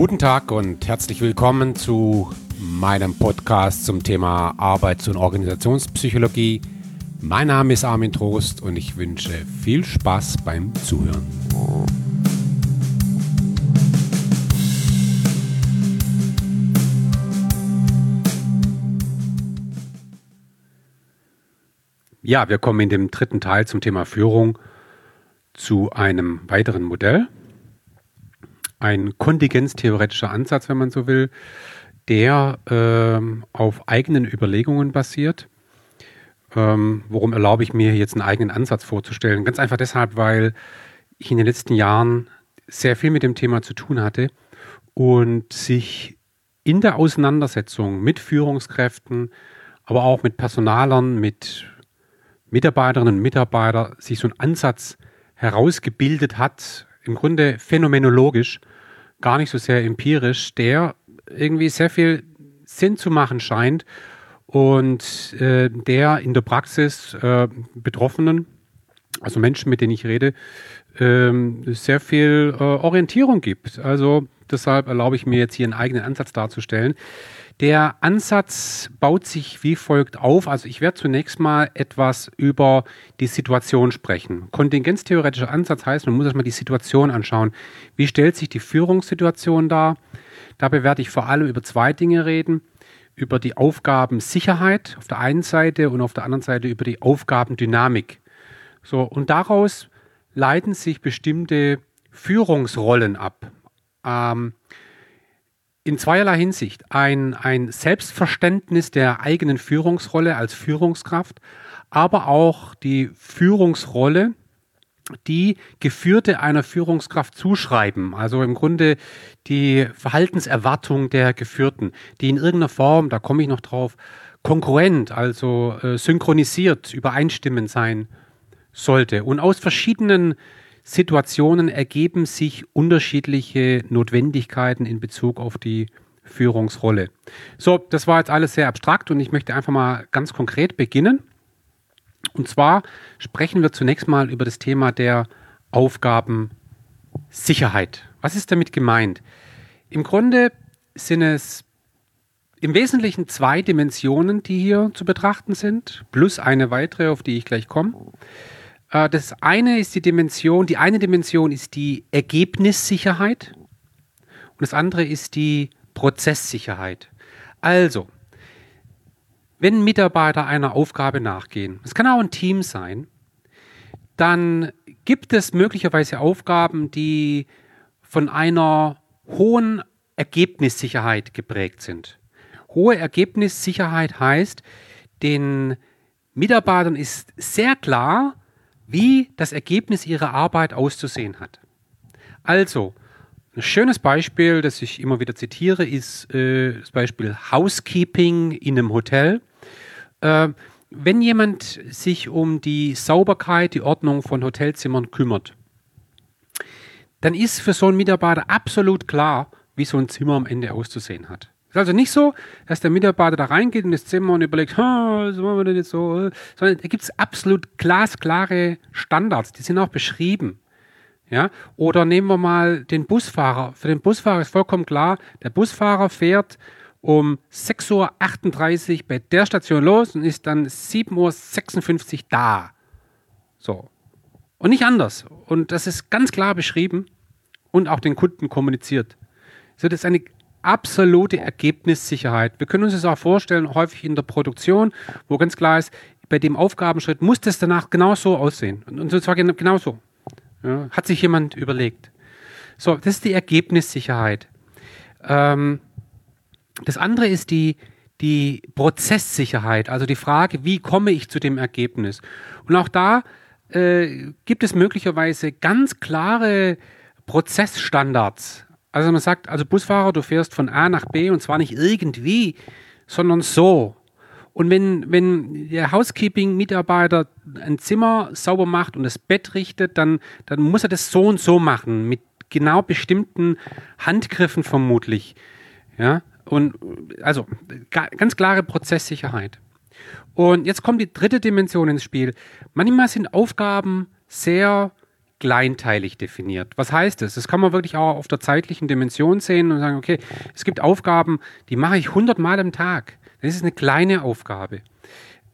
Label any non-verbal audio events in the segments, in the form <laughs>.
Guten Tag und herzlich willkommen zu meinem Podcast zum Thema Arbeits- und Organisationspsychologie. Mein Name ist Armin Trost und ich wünsche viel Spaß beim Zuhören. Ja, wir kommen in dem dritten Teil zum Thema Führung zu einem weiteren Modell. Ein kontingenztheoretischer Ansatz, wenn man so will, der ähm, auf eigenen Überlegungen basiert. Ähm, worum erlaube ich mir jetzt einen eigenen Ansatz vorzustellen? Ganz einfach deshalb, weil ich in den letzten Jahren sehr viel mit dem Thema zu tun hatte und sich in der Auseinandersetzung mit Führungskräften, aber auch mit Personalern, mit Mitarbeiterinnen und Mitarbeitern sich so ein Ansatz herausgebildet hat, im Grunde phänomenologisch, gar nicht so sehr empirisch, der irgendwie sehr viel Sinn zu machen scheint und äh, der in der Praxis äh, Betroffenen, also Menschen, mit denen ich rede, äh, sehr viel äh, Orientierung gibt. Also deshalb erlaube ich mir jetzt hier einen eigenen Ansatz darzustellen. Der Ansatz baut sich wie folgt auf. Also ich werde zunächst mal etwas über die Situation sprechen. Kontingenztheoretischer Ansatz heißt, man muss erstmal die Situation anschauen. Wie stellt sich die Führungssituation dar? Dabei werde ich vor allem über zwei Dinge reden. Über die Aufgabensicherheit auf der einen Seite und auf der anderen Seite über die Aufgabendynamik. So, und daraus leiten sich bestimmte Führungsrollen ab. Ähm, in zweierlei Hinsicht. Ein, ein Selbstverständnis der eigenen Führungsrolle als Führungskraft, aber auch die Führungsrolle, die Geführte einer Führungskraft zuschreiben. Also im Grunde die Verhaltenserwartung der Geführten, die in irgendeiner Form, da komme ich noch drauf, konkurrent, also äh, synchronisiert, übereinstimmend sein sollte. Und aus verschiedenen Situationen ergeben sich unterschiedliche Notwendigkeiten in Bezug auf die Führungsrolle. So, das war jetzt alles sehr abstrakt und ich möchte einfach mal ganz konkret beginnen. Und zwar sprechen wir zunächst mal über das Thema der Aufgabensicherheit. Was ist damit gemeint? Im Grunde sind es im Wesentlichen zwei Dimensionen, die hier zu betrachten sind, plus eine weitere, auf die ich gleich komme. Äh, das eine ist die Dimension, die eine Dimension ist die Ergebnissicherheit und das andere ist die Prozesssicherheit. Also, wenn Mitarbeiter einer Aufgabe nachgehen, es kann auch ein Team sein, dann gibt es möglicherweise Aufgaben, die von einer hohen Ergebnissicherheit geprägt sind. Hohe Ergebnissicherheit heißt, den Mitarbeitern ist sehr klar, wie das Ergebnis ihrer Arbeit auszusehen hat. Also, ein schönes Beispiel, das ich immer wieder zitiere, ist äh, das Beispiel Housekeeping in einem Hotel. Äh, wenn jemand sich um die Sauberkeit, die Ordnung von Hotelzimmern kümmert, dann ist für so einen Mitarbeiter absolut klar, wie so ein Zimmer am Ende auszusehen hat. Es ist also nicht so, dass der Mitarbeiter da reingeht in das Zimmer und überlegt, was machen wir denn jetzt so, sondern da gibt es absolut glasklare Standards, die sind auch beschrieben. Ja? Oder nehmen wir mal den Busfahrer. Für den Busfahrer ist vollkommen klar, der Busfahrer fährt um 6.38 Uhr bei der Station los und ist dann 7.56 Uhr da. So. Und nicht anders. Und das ist ganz klar beschrieben und auch den Kunden kommuniziert. So, das ist eine absolute Ergebnissicherheit. Wir können uns das auch vorstellen, häufig in der Produktion, wo ganz klar ist, bei dem Aufgabenschritt muss das danach genauso aussehen. Und zwar genauso. Ja, hat sich jemand überlegt. So, das ist die Ergebnissicherheit. Ähm, das andere ist die, die Prozesssicherheit, also die Frage, wie komme ich zu dem Ergebnis? Und auch da äh, gibt es möglicherweise ganz klare Prozessstandards, also man sagt, also Busfahrer, du fährst von A nach B und zwar nicht irgendwie, sondern so. Und wenn, wenn der Housekeeping-Mitarbeiter ein Zimmer sauber macht und das Bett richtet, dann, dann muss er das so und so machen, mit genau bestimmten Handgriffen vermutlich. Ja, und also ganz klare Prozesssicherheit. Und jetzt kommt die dritte Dimension ins Spiel. Manchmal sind Aufgaben sehr kleinteilig definiert. Was heißt das? Das kann man wirklich auch auf der zeitlichen Dimension sehen und sagen, okay, es gibt Aufgaben, die mache ich 100 Mal am Tag. Das ist eine kleine Aufgabe.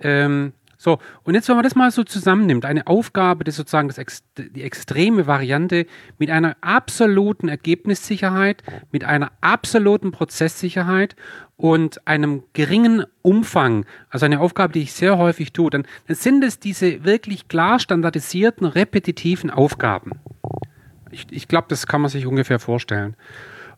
Ähm, so, und jetzt, wenn man das mal so zusammennimmt, eine Aufgabe, das sozusagen das die extreme Variante mit einer absoluten Ergebnissicherheit, mit einer absoluten Prozesssicherheit und einem geringen Umfang, also eine Aufgabe, die ich sehr häufig tue, dann, dann sind es diese wirklich klar standardisierten, repetitiven Aufgaben. Ich, ich glaube, das kann man sich ungefähr vorstellen.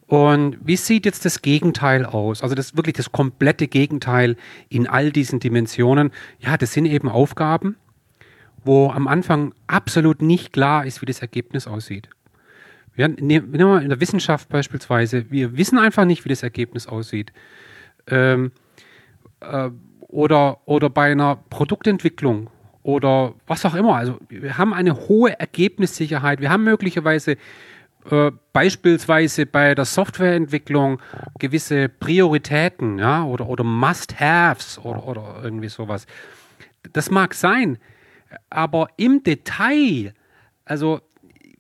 Und wie sieht jetzt das Gegenteil aus? Also das wirklich das komplette Gegenteil in all diesen Dimensionen. Ja, das sind eben Aufgaben, wo am Anfang absolut nicht klar ist, wie das Ergebnis aussieht. Wir nehmen wir in der Wissenschaft beispielsweise, wir wissen einfach nicht, wie das Ergebnis aussieht. Ähm, äh, oder, oder bei einer Produktentwicklung oder was auch immer. Also wir haben eine hohe Ergebnissicherheit. Wir haben möglicherweise äh, beispielsweise bei der Softwareentwicklung gewisse Prioritäten ja, oder, oder Must-Haves oder, oder irgendwie sowas. Das mag sein, aber im Detail, also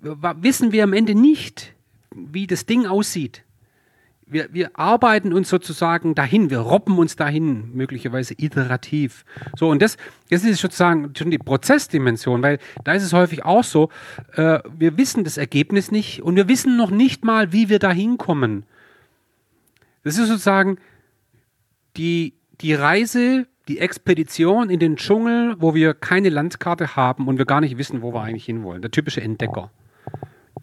wissen wir am Ende nicht, wie das Ding aussieht wir, wir arbeiten uns sozusagen dahin, wir robben uns dahin, möglicherweise iterativ. So, und das, das ist sozusagen schon die Prozessdimension, weil da ist es häufig auch so, äh, wir wissen das Ergebnis nicht und wir wissen noch nicht mal, wie wir dahin kommen. Das ist sozusagen die, die Reise, die Expedition in den Dschungel, wo wir keine Landkarte haben und wir gar nicht wissen, wo wir eigentlich hinwollen. Der typische Entdecker.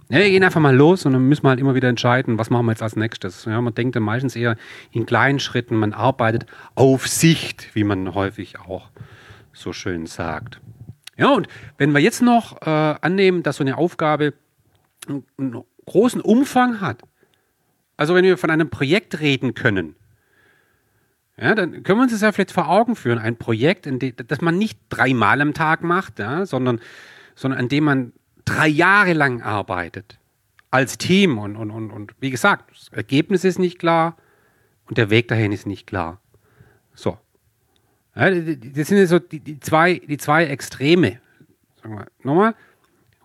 Ja, wir gehen einfach mal los und dann müssen wir halt immer wieder entscheiden, was machen wir jetzt als nächstes. Ja, man denkt dann meistens eher in kleinen Schritten, man arbeitet auf Sicht, wie man häufig auch so schön sagt. Ja, und wenn wir jetzt noch äh, annehmen, dass so eine Aufgabe einen, einen großen Umfang hat, also wenn wir von einem Projekt reden können, ja, dann können wir uns das ja vielleicht vor Augen führen. Ein Projekt, dem, das man nicht dreimal am Tag macht, ja, sondern, sondern an dem man drei Jahre lang arbeitet als Team und, und, und, und wie gesagt, das Ergebnis ist nicht klar und der Weg dahin ist nicht klar. So. Ja, das sind so die, die, zwei, die zwei Extreme. Sagen wir nochmal.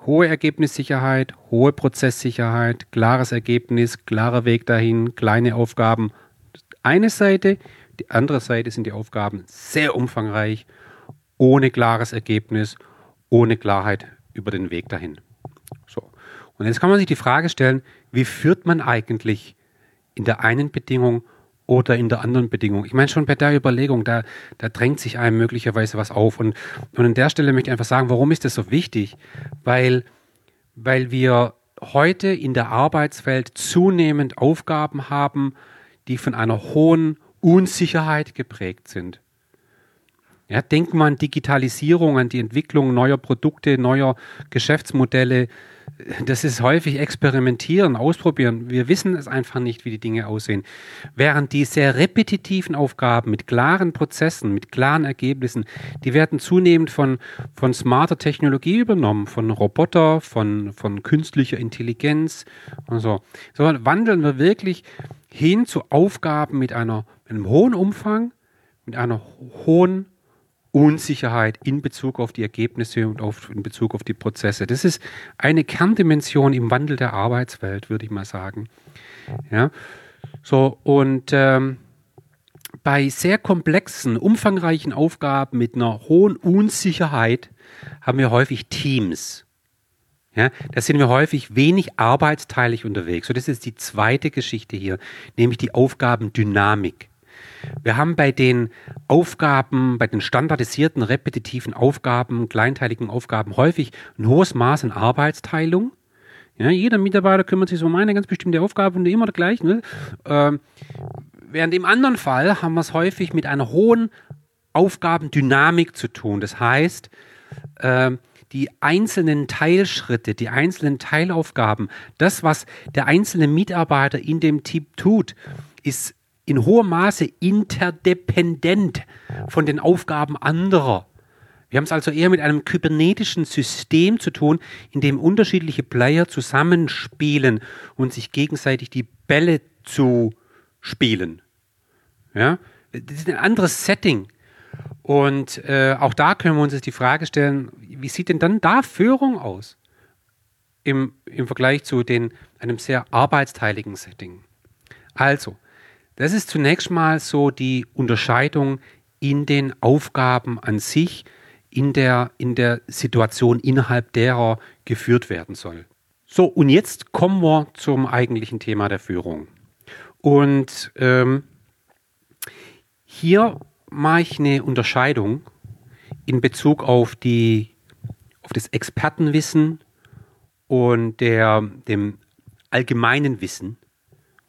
Hohe Ergebnissicherheit, hohe Prozesssicherheit, klares Ergebnis, klarer Weg dahin, kleine Aufgaben. Eine Seite, die andere Seite sind die Aufgaben sehr umfangreich, ohne klares Ergebnis, ohne Klarheit über den Weg dahin. So. Und jetzt kann man sich die Frage stellen, wie führt man eigentlich in der einen Bedingung oder in der anderen Bedingung? Ich meine, schon bei der Überlegung, da, da drängt sich einem möglicherweise was auf. Und, und an der Stelle möchte ich einfach sagen, warum ist das so wichtig? Weil, weil wir heute in der Arbeitswelt zunehmend Aufgaben haben, die von einer hohen Unsicherheit geprägt sind. Ja, denkt man an Digitalisierung, an die Entwicklung neuer Produkte, neuer Geschäftsmodelle. Das ist häufig experimentieren, ausprobieren. Wir wissen es einfach nicht, wie die Dinge aussehen. Während die sehr repetitiven Aufgaben mit klaren Prozessen, mit klaren Ergebnissen, die werden zunehmend von, von smarter Technologie übernommen, von Roboter, von, von künstlicher Intelligenz und so. So wandeln wir wirklich hin zu Aufgaben mit einer, einem hohen Umfang, mit einer hohen Unsicherheit in Bezug auf die Ergebnisse und auf, in Bezug auf die Prozesse. Das ist eine Kerndimension im Wandel der Arbeitswelt, würde ich mal sagen. Ja, so und ähm, bei sehr komplexen, umfangreichen Aufgaben mit einer hohen Unsicherheit haben wir häufig Teams. Ja, da sind wir häufig wenig arbeitsteilig unterwegs. So, das ist die zweite Geschichte hier, nämlich die Aufgabendynamik. Wir haben bei den Aufgaben, bei den standardisierten, repetitiven Aufgaben, kleinteiligen Aufgaben häufig ein hohes Maß an Arbeitsteilung. Ja, jeder Mitarbeiter kümmert sich um eine ganz bestimmte Aufgabe und immer gleich. Ne? Ähm, während im anderen Fall haben wir es häufig mit einer hohen Aufgabendynamik zu tun. Das heißt, äh, die einzelnen Teilschritte, die einzelnen Teilaufgaben, das, was der einzelne Mitarbeiter in dem Team tut, ist in hohem Maße interdependent von den Aufgaben anderer. Wir haben es also eher mit einem kybernetischen System zu tun, in dem unterschiedliche Player zusammenspielen und sich gegenseitig die Bälle zu spielen. Ja, das ist ein anderes Setting. Und äh, auch da können wir uns jetzt die Frage stellen, wie sieht denn dann da Führung aus? im, im Vergleich zu den, einem sehr arbeitsteiligen Setting. Also, das ist zunächst mal so die Unterscheidung in den Aufgaben an sich, in der, in der Situation, innerhalb derer geführt werden soll. So, und jetzt kommen wir zum eigentlichen Thema der Führung. Und ähm, hier mache ich eine Unterscheidung in Bezug auf, die, auf das Expertenwissen und der, dem allgemeinen Wissen,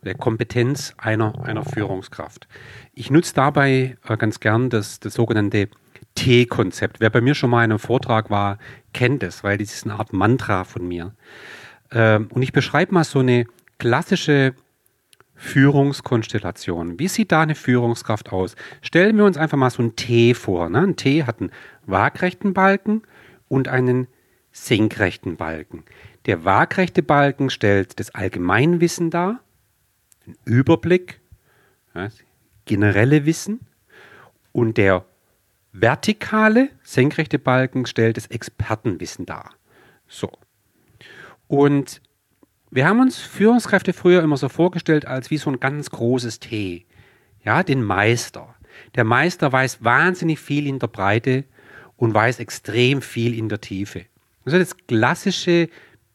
der Kompetenz einer, einer Führungskraft. Ich nutze dabei äh, ganz gern das, das sogenannte T-Konzept. Wer bei mir schon mal in einem Vortrag war, kennt es, weil das ist eine Art Mantra von mir. Ähm, und ich beschreibe mal so eine klassische Führungskonstellation. Wie sieht da eine Führungskraft aus? Stellen wir uns einfach mal so ein T vor. Ne? Ein T hat einen waagrechten Balken und einen senkrechten Balken. Der waagrechte Balken stellt das Allgemeinwissen dar, den Überblick, das generelle Wissen und der vertikale, senkrechte Balken stellt das Expertenwissen dar. So. Und wir haben uns Führungskräfte früher immer so vorgestellt als wie so ein ganz großes T. Ja, den Meister. Der Meister weiß wahnsinnig viel in der Breite und weiß extrem viel in der Tiefe. Das ist das klassische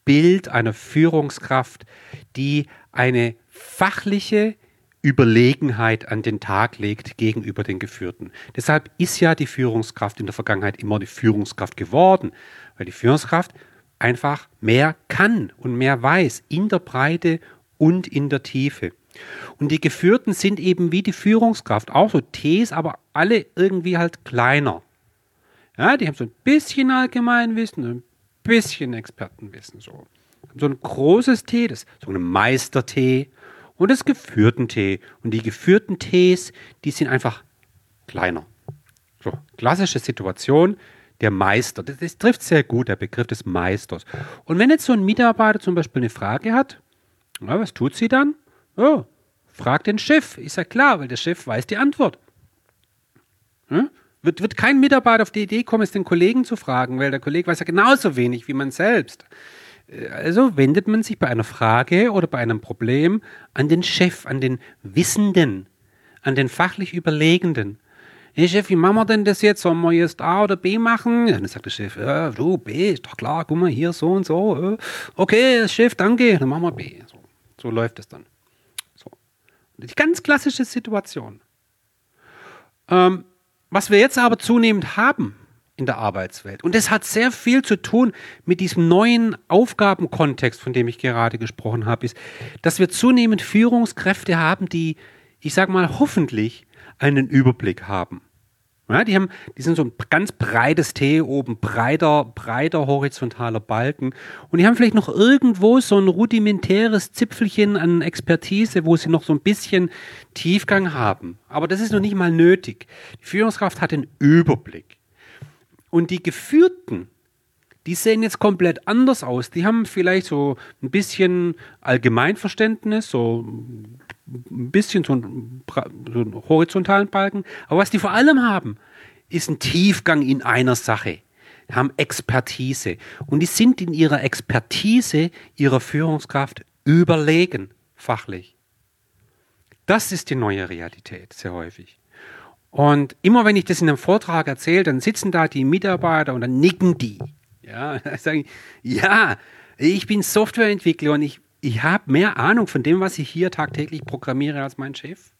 Bild einer Führungskraft, die eine fachliche Überlegenheit an den Tag legt gegenüber den Geführten. Deshalb ist ja die Führungskraft in der Vergangenheit immer die Führungskraft geworden, weil die Führungskraft einfach mehr kann und mehr weiß in der Breite und in der Tiefe. Und die Geführten sind eben wie die Führungskraft, auch so Ts, aber alle irgendwie halt kleiner. Ja, die haben so ein bisschen Allgemeinwissen, ein bisschen Expertenwissen. So, so ein großes T, das so ein Meister-T und das geführten T. Und die geführten Ts, die sind einfach kleiner. So, klassische Situation der Meister. Das, das, trifft sehr gut, der Begriff des Meisters. Und wenn jetzt so ein Mitarbeiter zum Beispiel eine Frage hat, na, was tut sie dann? Oh, fragt den Chef. Ist ja klar, weil der Chef weiß die Antwort. Hm? Wird, wird kein Mitarbeiter auf die Idee kommen, es den Kollegen zu fragen, weil der Kollege weiß ja genauso wenig wie man selbst. Äh, also wendet man sich bei einer Frage oder bei einem Problem an den Chef, an den Wissenden, an den fachlich Überlegenden hey Chef, wie machen wir denn das jetzt? Sollen wir jetzt A oder B machen? Dann sagt der Chef, ja, du, B, ist doch klar, guck mal hier, so und so. Okay, Chef, danke, dann machen wir B. So, so läuft es dann. So. Die ganz klassische Situation. Ähm, was wir jetzt aber zunehmend haben in der Arbeitswelt, und das hat sehr viel zu tun mit diesem neuen Aufgabenkontext, von dem ich gerade gesprochen habe, ist, dass wir zunehmend Führungskräfte haben, die, ich sage mal, hoffentlich einen Überblick haben. Ja, die, haben, die sind so ein ganz breites T oben, breiter, breiter horizontaler Balken. Und die haben vielleicht noch irgendwo so ein rudimentäres Zipfelchen an Expertise, wo sie noch so ein bisschen Tiefgang haben. Aber das ist noch nicht mal nötig. Die Führungskraft hat den Überblick. Und die Geführten, die sehen jetzt komplett anders aus. Die haben vielleicht so ein bisschen Allgemeinverständnis, so ein bisschen so einen, so einen horizontalen Balken. Aber was die vor allem haben, ist ein Tiefgang in einer Sache. Die haben Expertise. Und die sind in ihrer Expertise, ihrer Führungskraft überlegen, fachlich. Das ist die neue Realität, sehr häufig. Und immer wenn ich das in einem Vortrag erzähle, dann sitzen da die Mitarbeiter und dann nicken die. Ja, <laughs> sagen, ja, ich bin Softwareentwickler und ich ich habe mehr Ahnung von dem, was ich hier tagtäglich programmiere, als mein Chef.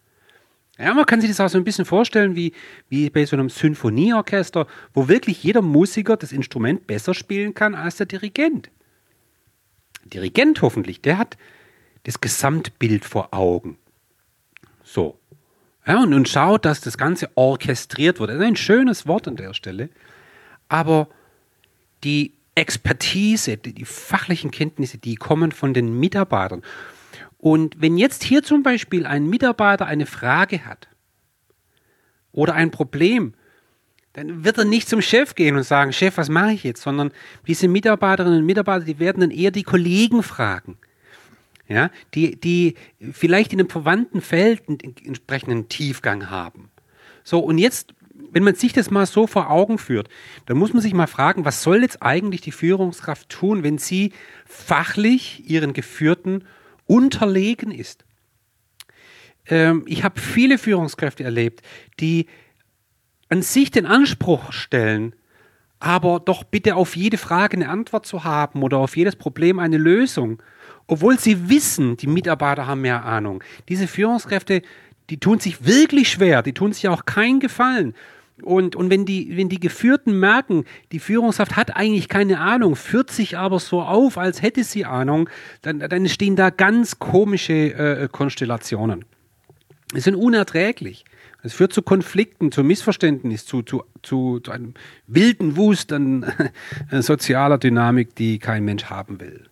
Ja, man kann sich das auch so ein bisschen vorstellen wie, wie bei so einem Symphonieorchester, wo wirklich jeder Musiker das Instrument besser spielen kann als der Dirigent. Dirigent hoffentlich, der hat das Gesamtbild vor Augen. So. Ja, und, und schaut, dass das Ganze orchestriert wird. Das ist ein schönes Wort an der Stelle. Aber die Expertise, die, die fachlichen Kenntnisse, die kommen von den Mitarbeitern. Und wenn jetzt hier zum Beispiel ein Mitarbeiter eine Frage hat oder ein Problem, dann wird er nicht zum Chef gehen und sagen, Chef, was mache ich jetzt? Sondern diese Mitarbeiterinnen und Mitarbeiter, die werden dann eher die Kollegen fragen. Ja, die, die vielleicht in einem verwandten Feld einen entsprechenden Tiefgang haben. So, und jetzt wenn man sich das mal so vor Augen führt, dann muss man sich mal fragen, was soll jetzt eigentlich die Führungskraft tun, wenn sie fachlich ihren Geführten unterlegen ist? Ähm, ich habe viele Führungskräfte erlebt, die an sich den Anspruch stellen, aber doch bitte auf jede Frage eine Antwort zu haben oder auf jedes Problem eine Lösung, obwohl sie wissen, die Mitarbeiter haben mehr Ahnung. Diese Führungskräfte, die tun sich wirklich schwer, die tun sich auch keinen Gefallen. Und, und wenn, die, wenn die Geführten merken, die Führungskraft hat eigentlich keine Ahnung, führt sich aber so auf, als hätte sie Ahnung, dann, dann stehen da ganz komische äh, Konstellationen. Es sind unerträglich. Es führt zu Konflikten, zu Missverständnissen, zu, zu, zu, zu einem wilden Wust an <laughs> sozialer Dynamik, die kein Mensch haben will.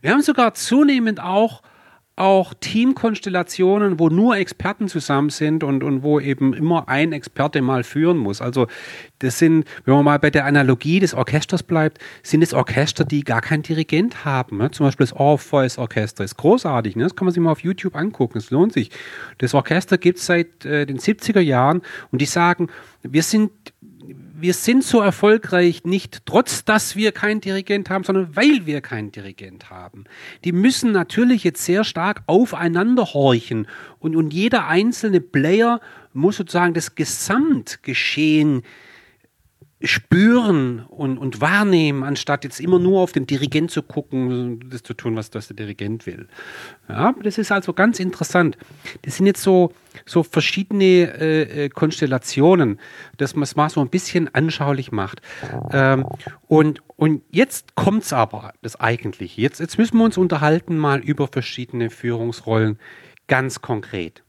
Wir haben sogar zunehmend auch auch Teamkonstellationen, wo nur Experten zusammen sind und, und wo eben immer ein Experte mal führen muss. Also das sind, wenn man mal bei der Analogie des Orchesters bleibt, sind es Orchester, die gar keinen Dirigent haben. Ne? Zum Beispiel das Orpheus Orchester ist großartig. Ne? Das kann man sich mal auf YouTube angucken. Es lohnt sich. Das Orchester gibt es seit äh, den 70er Jahren und die sagen, wir sind wir sind so erfolgreich nicht trotz, dass wir keinen Dirigent haben, sondern weil wir keinen Dirigent haben. Die müssen natürlich jetzt sehr stark aufeinander horchen und, und jeder einzelne Player muss sozusagen das Gesamtgeschehen spüren und, und wahrnehmen, anstatt jetzt immer nur auf den Dirigent zu gucken, das zu tun, was das der Dirigent will. Ja, das ist also ganz interessant. Das sind jetzt so, so verschiedene äh, äh Konstellationen, dass man es mal so ein bisschen anschaulich macht. Ähm, und, und jetzt kommt es aber, das Eigentliche. Jetzt, jetzt müssen wir uns unterhalten mal über verschiedene Führungsrollen ganz konkret.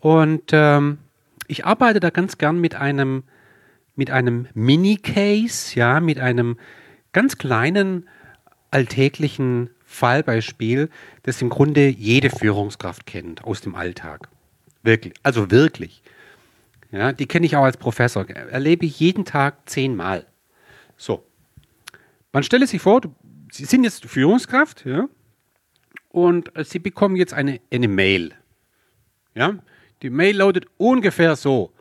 Und ähm, ich arbeite da ganz gern mit einem mit einem Mini-Case, ja, mit einem ganz kleinen alltäglichen Fallbeispiel, das im Grunde jede Führungskraft kennt aus dem Alltag. Wirklich, also wirklich. Ja, die kenne ich auch als Professor, erlebe ich jeden Tag zehnmal. So. Man stelle sich vor, Sie sind jetzt Führungskraft, ja, und Sie bekommen jetzt eine, eine Mail. Ja, die Mail lautet ungefähr so.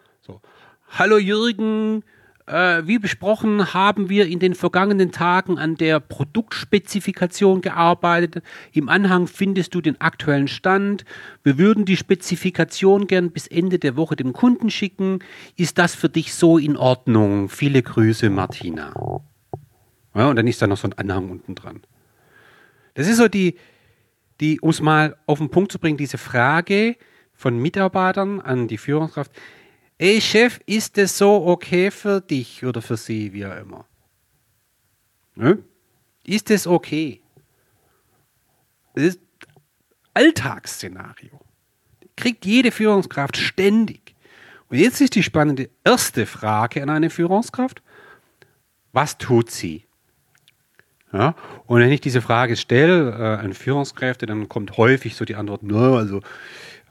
Hallo Jürgen, äh, wie besprochen haben wir in den vergangenen Tagen an der Produktspezifikation gearbeitet. Im Anhang findest du den aktuellen Stand. Wir würden die Spezifikation gern bis Ende der Woche dem Kunden schicken. Ist das für dich so in Ordnung? Viele Grüße, Martina. Ja, und dann ist da noch so ein Anhang unten dran. Das ist so die, die um es mal auf den Punkt zu bringen, diese Frage von Mitarbeitern an die Führungskraft Ey Chef, ist das so okay für dich oder für sie, wie auch immer? Ne? Ist das okay? Das ist Alltagsszenario. Kriegt jede Führungskraft ständig. Und jetzt ist die spannende erste Frage an eine Führungskraft. Was tut sie? Ja, und wenn ich diese Frage stelle äh, an Führungskräfte, dann kommt häufig so die Antwort, no, also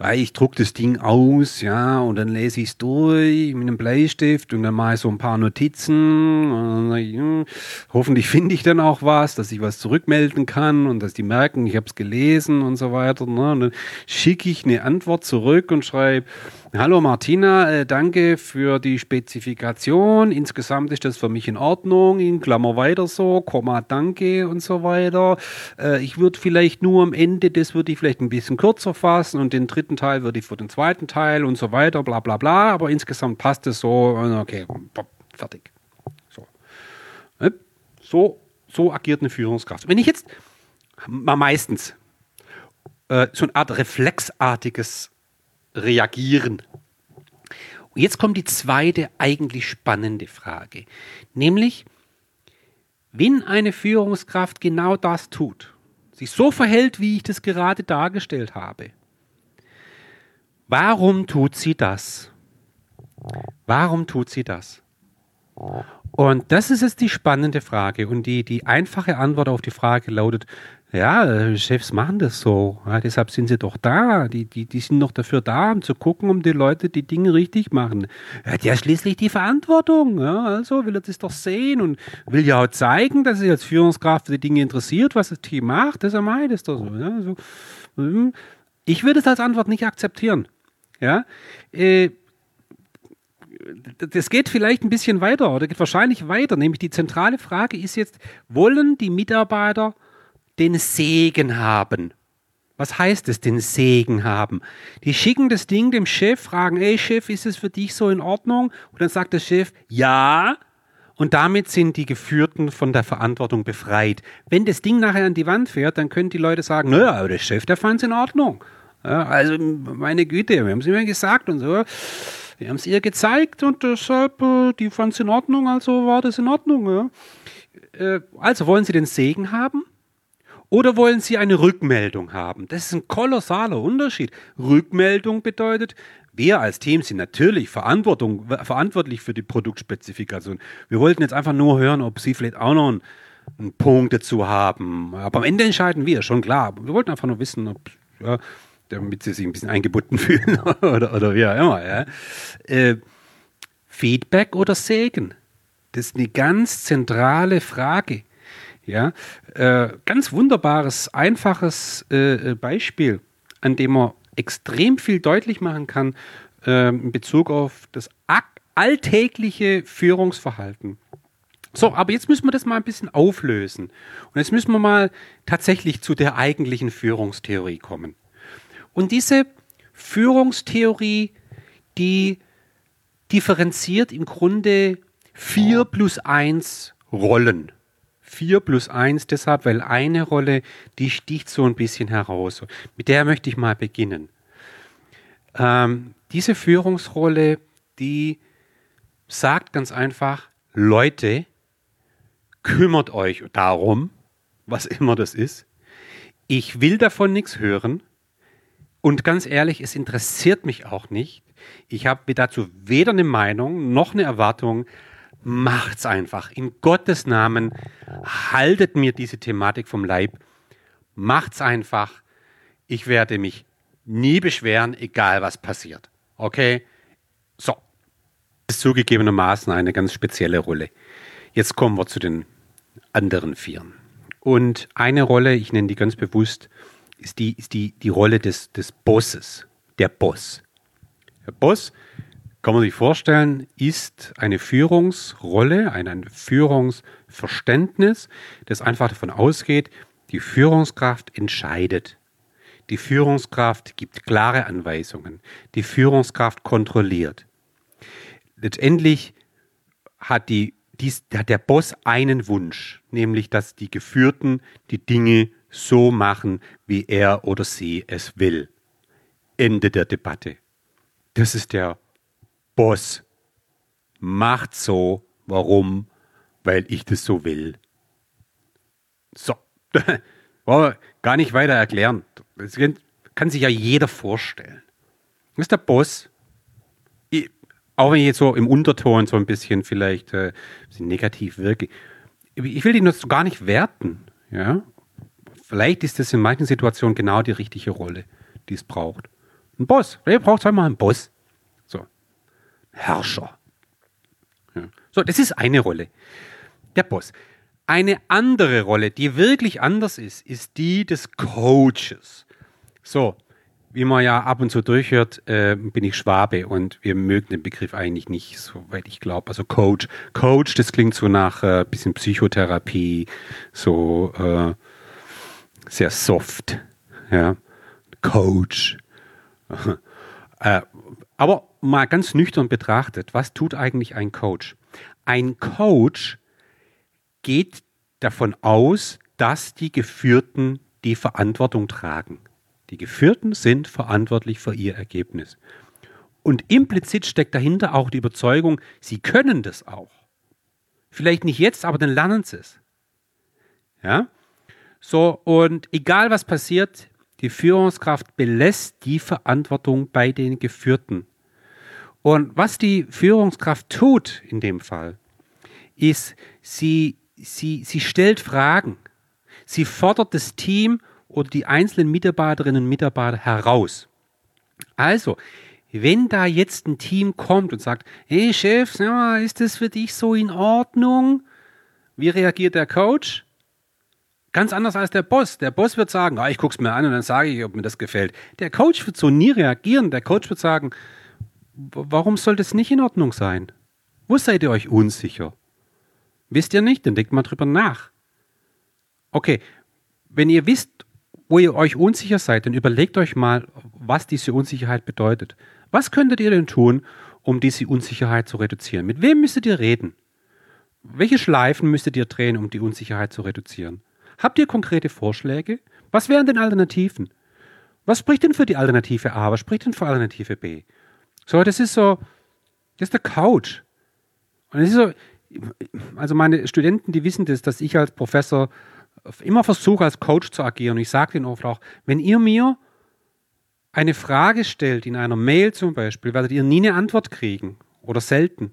weil ich druck das Ding aus, ja, und dann lese ich es durch mit einem Bleistift und dann mache ich so ein paar Notizen. Und ich, hm, hoffentlich finde ich dann auch was, dass ich was zurückmelden kann und dass die merken, ich habe es gelesen und so weiter. Ne? Und dann schicke ich eine Antwort zurück und schreibe, Hallo Martina, äh, danke für die Spezifikation. Insgesamt ist das für mich in Ordnung. In Klammer weiter so, Komma, danke und so weiter. Äh, ich würde vielleicht nur am Ende, das würde ich vielleicht ein bisschen kürzer fassen und den dritten Teil würde ich für den zweiten Teil und so weiter, bla bla bla. Aber insgesamt passt es so. Okay, fertig. So. Äh, so, so agiert eine Führungskraft. Wenn ich jetzt meistens so eine Art reflexartiges reagieren. Und jetzt kommt die zweite eigentlich spannende Frage, nämlich, wenn eine Führungskraft genau das tut, sich so verhält, wie ich das gerade dargestellt habe, warum tut sie das? Warum tut sie das? Und das ist jetzt die spannende Frage. Und die, die einfache Antwort auf die Frage lautet, ja, Chefs machen das so. Ja, deshalb sind sie doch da. Die, die, die sind doch dafür da, um zu gucken, um die Leute die Dinge richtig machen. Er hat ja schließlich die Verantwortung. Ja, also will er das doch sehen und will ja auch zeigen, dass er als Führungskraft für die Dinge interessiert, was das Team macht. Deshalb mache ich das doch so. Ja, so. Hm. Ich würde es als Antwort nicht akzeptieren. Ja, äh, das geht vielleicht ein bisschen weiter oder geht wahrscheinlich weiter. Nämlich die zentrale Frage ist jetzt, wollen die Mitarbeiter den Segen haben? Was heißt es, den Segen haben? Die schicken das Ding dem Chef, fragen, ey Chef, ist es für dich so in Ordnung? Und dann sagt der Chef, ja. Und damit sind die Geführten von der Verantwortung befreit. Wenn das Ding nachher an die Wand fährt, dann können die Leute sagen, naja, aber der Chef, der fand es in Ordnung. Ja, also meine Güte, wir haben es immer gesagt und so. Wir haben es ihr gezeigt und deshalb, äh, die fand es in Ordnung, also war das in Ordnung. Ja. Äh, also wollen Sie den Segen haben? Oder wollen Sie eine Rückmeldung haben? Das ist ein kolossaler Unterschied. Rückmeldung bedeutet, wir als Team sind natürlich Verantwortung, verantwortlich für die Produktspezifikation. Wir wollten jetzt einfach nur hören, ob Sie vielleicht auch noch einen, einen Punkt dazu haben. Aber am Ende entscheiden wir, schon klar. Wir wollten einfach nur wissen, ob, ja, damit Sie sich ein bisschen eingebunden <laughs> fühlen oder, oder wie auch immer. Ja. Äh, Feedback oder Segen? Das ist eine ganz zentrale Frage. Ja, äh, ganz wunderbares, einfaches äh, äh, Beispiel, an dem man extrem viel deutlich machen kann äh, in Bezug auf das alltägliche Führungsverhalten. So, aber jetzt müssen wir das mal ein bisschen auflösen. Und jetzt müssen wir mal tatsächlich zu der eigentlichen Führungstheorie kommen. Und diese Führungstheorie, die differenziert im Grunde vier plus eins Rollen. 4 plus 1 deshalb, weil eine Rolle, die sticht so ein bisschen heraus. Mit der möchte ich mal beginnen. Ähm, diese Führungsrolle, die sagt ganz einfach, Leute, kümmert euch darum, was immer das ist. Ich will davon nichts hören. Und ganz ehrlich, es interessiert mich auch nicht. Ich habe dazu weder eine Meinung noch eine Erwartung macht's einfach. In Gottes Namen haltet mir diese Thematik vom Leib. Macht's einfach. Ich werde mich nie beschweren, egal was passiert. Okay? So. Das ist zugegebenermaßen eine ganz spezielle Rolle. Jetzt kommen wir zu den anderen Vieren. Und eine Rolle, ich nenne die ganz bewusst, ist die, ist die, die Rolle des, des Bosses, der Boss. Der Boss kann man sich vorstellen, ist eine Führungsrolle, ein, Führungsverständnis, das einfach davon ausgeht, die Führungskraft entscheidet. Die Führungskraft gibt klare Anweisungen. Die Führungskraft kontrolliert. Letztendlich hat, die, dies, hat der Boss einen Wunsch, nämlich dass die Geführten die Dinge so machen, wie er oder sie es will. Ende der Debatte. Das ist der Boss macht so. Warum? Weil ich das so will. So. <laughs> Wollen wir gar nicht weiter erklären. Das kann sich ja jeder vorstellen. Das ist der Boss. Ich, auch wenn ich jetzt so im Unterton so ein bisschen vielleicht äh, negativ wirke. Ich will den jetzt gar nicht werten. Ja? Vielleicht ist das in manchen Situationen genau die richtige Rolle, die es braucht. Ein Boss. Wer braucht einmal einen Boss? Herrscher. Ja. So, das ist eine Rolle. Der Boss. Eine andere Rolle, die wirklich anders ist, ist die des Coaches. So, wie man ja ab und zu durchhört, äh, bin ich Schwabe und wir mögen den Begriff eigentlich nicht, soweit ich glaube. Also Coach. Coach, das klingt so nach äh, bisschen Psychotherapie, so äh, sehr soft. Ja. Coach. <laughs> äh, aber mal ganz nüchtern betrachtet, was tut eigentlich ein Coach? Ein Coach geht davon aus, dass die Geführten die Verantwortung tragen. Die Geführten sind verantwortlich für ihr Ergebnis. Und implizit steckt dahinter auch die Überzeugung, sie können das auch. Vielleicht nicht jetzt, aber dann lernen sie es. Ja? So, und egal was passiert, die Führungskraft belässt die Verantwortung bei den Geführten. Und was die Führungskraft tut in dem Fall, ist, sie, sie, sie stellt Fragen. Sie fordert das Team oder die einzelnen Mitarbeiterinnen und Mitarbeiter heraus. Also, wenn da jetzt ein Team kommt und sagt, hey Chef, ist das für dich so in Ordnung? Wie reagiert der Coach? Ganz anders als der Boss. Der Boss wird sagen, ah, ich guck's mir an und dann sage ich, ob mir das gefällt. Der Coach wird so nie reagieren. Der Coach wird sagen, warum soll das nicht in Ordnung sein? Wo seid ihr euch unsicher? Wisst ihr nicht? Dann denkt mal drüber nach. Okay, wenn ihr wisst, wo ihr euch unsicher seid, dann überlegt euch mal, was diese Unsicherheit bedeutet. Was könntet ihr denn tun, um diese Unsicherheit zu reduzieren? Mit wem müsstet ihr reden? Welche Schleifen müsstet ihr drehen, um die Unsicherheit zu reduzieren? Habt ihr konkrete Vorschläge? Was wären denn Alternativen? Was spricht denn für die Alternative A? Was spricht denn für Alternative B? So, das ist so, das ist der Couch. Und es ist so, also meine Studenten, die wissen das, dass ich als Professor immer versuche, als Coach zu agieren. Und ich sage denen oft auch, wenn ihr mir eine Frage stellt, in einer Mail zum Beispiel, werdet ihr nie eine Antwort kriegen oder selten.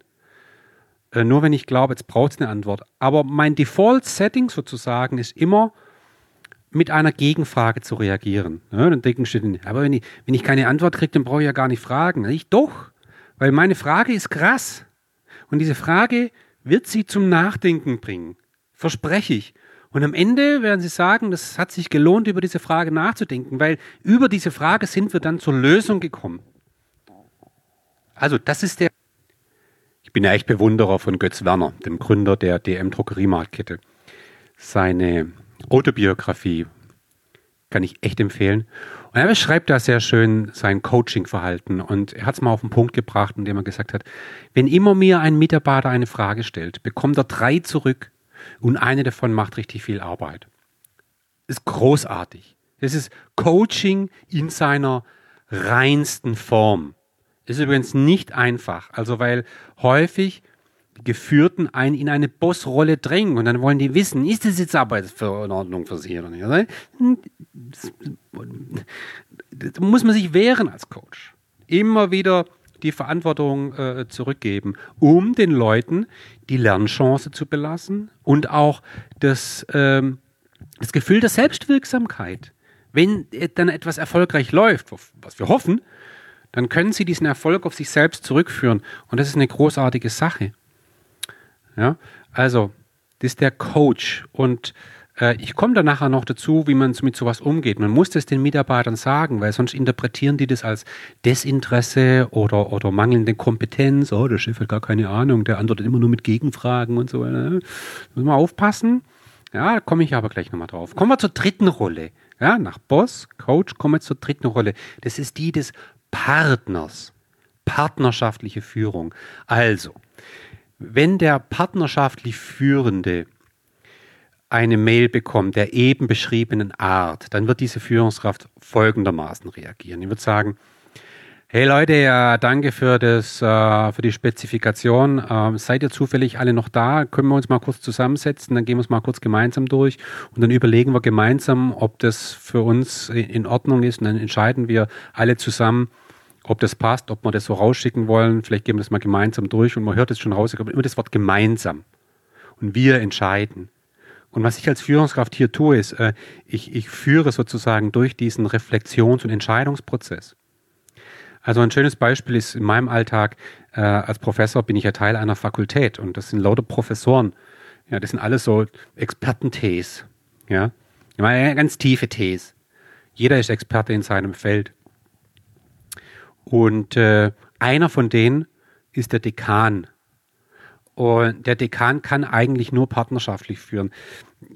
Äh, nur wenn ich glaube, jetzt braucht es eine Antwort. Aber mein Default-Setting sozusagen ist immer, mit einer Gegenfrage zu reagieren. Ja, dann denken sie, aber wenn ich, wenn ich keine Antwort kriege, dann brauche ich ja gar nicht fragen. Ich doch, weil meine Frage ist krass. Und diese Frage wird sie zum Nachdenken bringen. Verspreche ich. Und am Ende werden sie sagen, das hat sich gelohnt, über diese Frage nachzudenken, weil über diese Frage sind wir dann zur Lösung gekommen. Also, das ist der. Ich bin ja echt Bewunderer von Götz Werner, dem Gründer der DM-Drogeriemarktkette. Seine Autobiografie kann ich echt empfehlen. Und er beschreibt da sehr schön sein Coaching-Verhalten und er hat es mal auf den Punkt gebracht, indem er gesagt hat, wenn immer mir ein Mitarbeiter eine Frage stellt, bekommt er drei zurück und eine davon macht richtig viel Arbeit. Ist großartig. Das ist Coaching in seiner reinsten Form. Ist übrigens nicht einfach, also weil häufig Geführten einen in eine Bossrolle drängen und dann wollen die wissen, ist das jetzt Arbeitsverordnung für sie oder nicht? Da muss man sich wehren als Coach. Immer wieder die Verantwortung äh, zurückgeben, um den Leuten die Lernchance zu belassen und auch das, ähm, das Gefühl der Selbstwirksamkeit. Wenn dann etwas erfolgreich läuft, was wir hoffen, dann können sie diesen Erfolg auf sich selbst zurückführen. Und das ist eine großartige Sache. Ja, also, das ist der Coach. Und äh, ich komme da nachher noch dazu, wie man mit sowas umgeht. Man muss das den Mitarbeitern sagen, weil sonst interpretieren die das als Desinteresse oder, oder mangelnde Kompetenz. Oh, der Chef hat gar keine Ahnung, der antwortet immer nur mit Gegenfragen und so. Ne? Muss man aufpassen. Ja, da komme ich aber gleich nochmal drauf. Kommen wir zur dritten Rolle. Ja, nach Boss, Coach, kommen wir zur dritten Rolle. Das ist die des Partners. Partnerschaftliche Führung. Also, wenn der partnerschaftlich Führende eine Mail bekommt der eben beschriebenen Art, dann wird diese Führungskraft folgendermaßen reagieren. Ich würde sagen, hey Leute, ja, danke für, das, äh, für die Spezifikation. Ähm, seid ihr zufällig alle noch da? Können wir uns mal kurz zusammensetzen? Dann gehen wir es mal kurz gemeinsam durch und dann überlegen wir gemeinsam, ob das für uns in Ordnung ist und dann entscheiden wir alle zusammen, ob das passt, ob wir das so rausschicken wollen. Vielleicht gehen wir das mal gemeinsam durch und man hört es schon raus. Ich immer das Wort gemeinsam. Und wir entscheiden. Und was ich als Führungskraft hier tue, ist, äh, ich, ich führe sozusagen durch diesen Reflexions- und Entscheidungsprozess. Also ein schönes Beispiel ist in meinem Alltag, äh, als Professor bin ich ja Teil einer Fakultät und das sind lauter Professoren. Ja, das sind alles so Expertentees. Ja, ich meine, ganz tiefe Tees. Jeder ist Experte in seinem Feld. Und äh, einer von denen ist der Dekan und der Dekan kann eigentlich nur partnerschaftlich führen.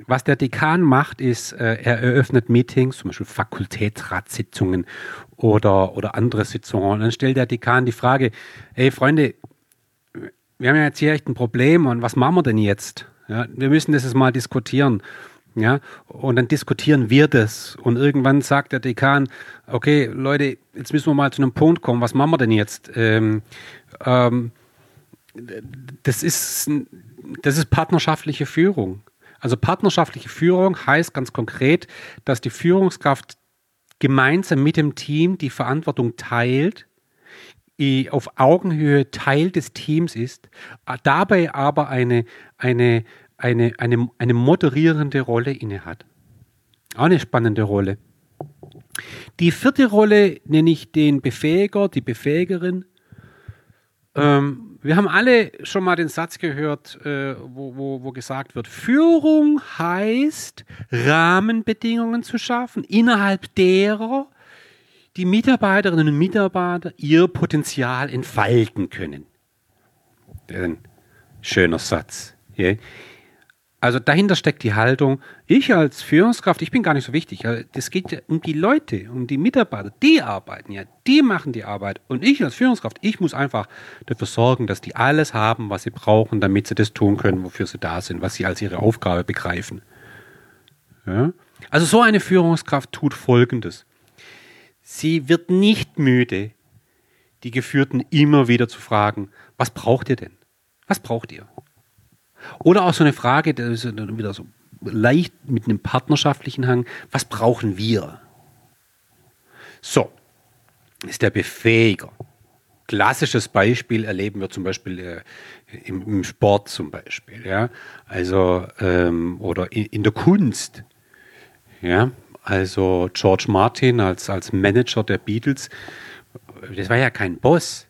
Was der Dekan macht, ist, äh, er eröffnet Meetings, zum Beispiel Fakultätsratssitzungen oder, oder andere Sitzungen. Und dann stellt der Dekan die Frage, hey Freunde, wir haben ja jetzt hier echt ein Problem und was machen wir denn jetzt? Ja, wir müssen das jetzt mal diskutieren. Ja, und dann diskutieren wir das. Und irgendwann sagt der Dekan, okay, Leute, jetzt müssen wir mal zu einem Punkt kommen, was machen wir denn jetzt? Ähm, ähm, das ist, das ist partnerschaftliche Führung. Also partnerschaftliche Führung heißt ganz konkret, dass die Führungskraft gemeinsam mit dem Team die Verantwortung teilt, auf Augenhöhe Teil des Teams ist, dabei aber eine, eine, eine, eine, eine moderierende Rolle innehat. Auch eine spannende Rolle. Die vierte Rolle nenne ich den Befähiger, die Befähigerin. Ähm, wir haben alle schon mal den Satz gehört, äh, wo, wo, wo gesagt wird, Führung heißt, Rahmenbedingungen zu schaffen, innerhalb derer die Mitarbeiterinnen und Mitarbeiter ihr Potenzial entfalten können. Ein schöner Satz. Yeah. Also dahinter steckt die Haltung, ich als Führungskraft, ich bin gar nicht so wichtig. Es geht ja um die Leute, um die Mitarbeiter, die arbeiten ja, die machen die Arbeit. Und ich als Führungskraft, ich muss einfach dafür sorgen, dass die alles haben, was sie brauchen, damit sie das tun können, wofür sie da sind, was sie als ihre Aufgabe begreifen. Ja? Also so eine Führungskraft tut Folgendes. Sie wird nicht müde, die Geführten immer wieder zu fragen, was braucht ihr denn? Was braucht ihr? Oder auch so eine Frage, das ist dann wieder so leicht mit einem partnerschaftlichen Hang, was brauchen wir? So, ist der Befähiger. Klassisches Beispiel erleben wir zum Beispiel äh, im, im, Sport zum Beispiel, ja, also ähm, oder in, in, der Kunst, ja, also George Martin als als Manager der Beatles, das war ja kein Boss,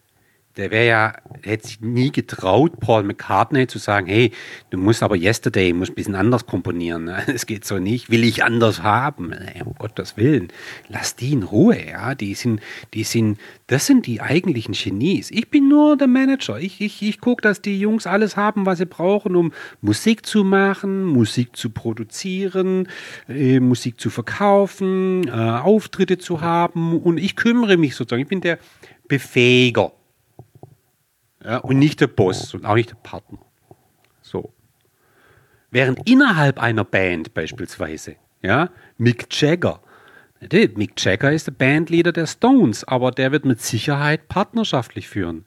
der wäre ja, hätte sich nie getraut, Paul McCartney zu sagen, hey, du musst aber Yesterday, musst ein bisschen anders komponieren. <laughs> Es geht so nicht, will ich anders haben. Um Gottes Willen, lass die in Ruhe, ja. Die sind, die sind, das sind die eigentlichen Genies. Ich bin nur der Manager. Ich, ich, ich gucke, dass die Jungs alles haben, was sie brauchen, um Musik zu machen, Musik zu produzieren, äh, Musik zu verkaufen, äh, Auftritte zu haben. Und ich kümmere mich sozusagen. Ich bin der Befähiger. Ja, und nicht der Boss und auch nicht der Partner. So. Während innerhalb einer Band beispielsweise, ja, Mick Jagger, Mick Jagger ist der Bandleader der Stones, aber der wird mit Sicherheit partnerschaftlich führen.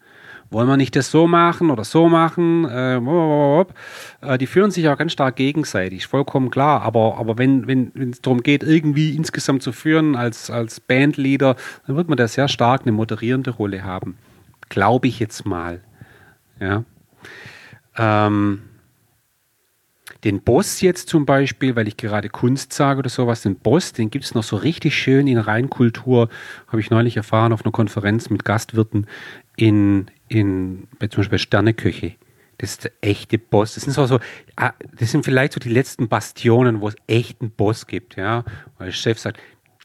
Wollen wir nicht das so machen oder so machen? Äh, äh die führen sich auch ganz stark gegenseitig, vollkommen klar. Aber, aber wenn, wenn, wenn es darum geht, irgendwie insgesamt zu führen als, als Bandleader, dann wird man da sehr stark eine moderierende Rolle haben. Glaube ich jetzt mal. Ja. Ähm, den Boss jetzt zum Beispiel, weil ich gerade Kunst sage oder sowas, den Boss, den gibt es noch so richtig schön in Reinkultur, habe ich neulich erfahren auf einer Konferenz mit Gastwirten in, in bei zum Beispiel Sterneköche. Das ist der echte Boss. Das sind so, so, ah, das sind vielleicht so die letzten Bastionen, wo es echten Boss gibt, ja. Weil der Chef sagt,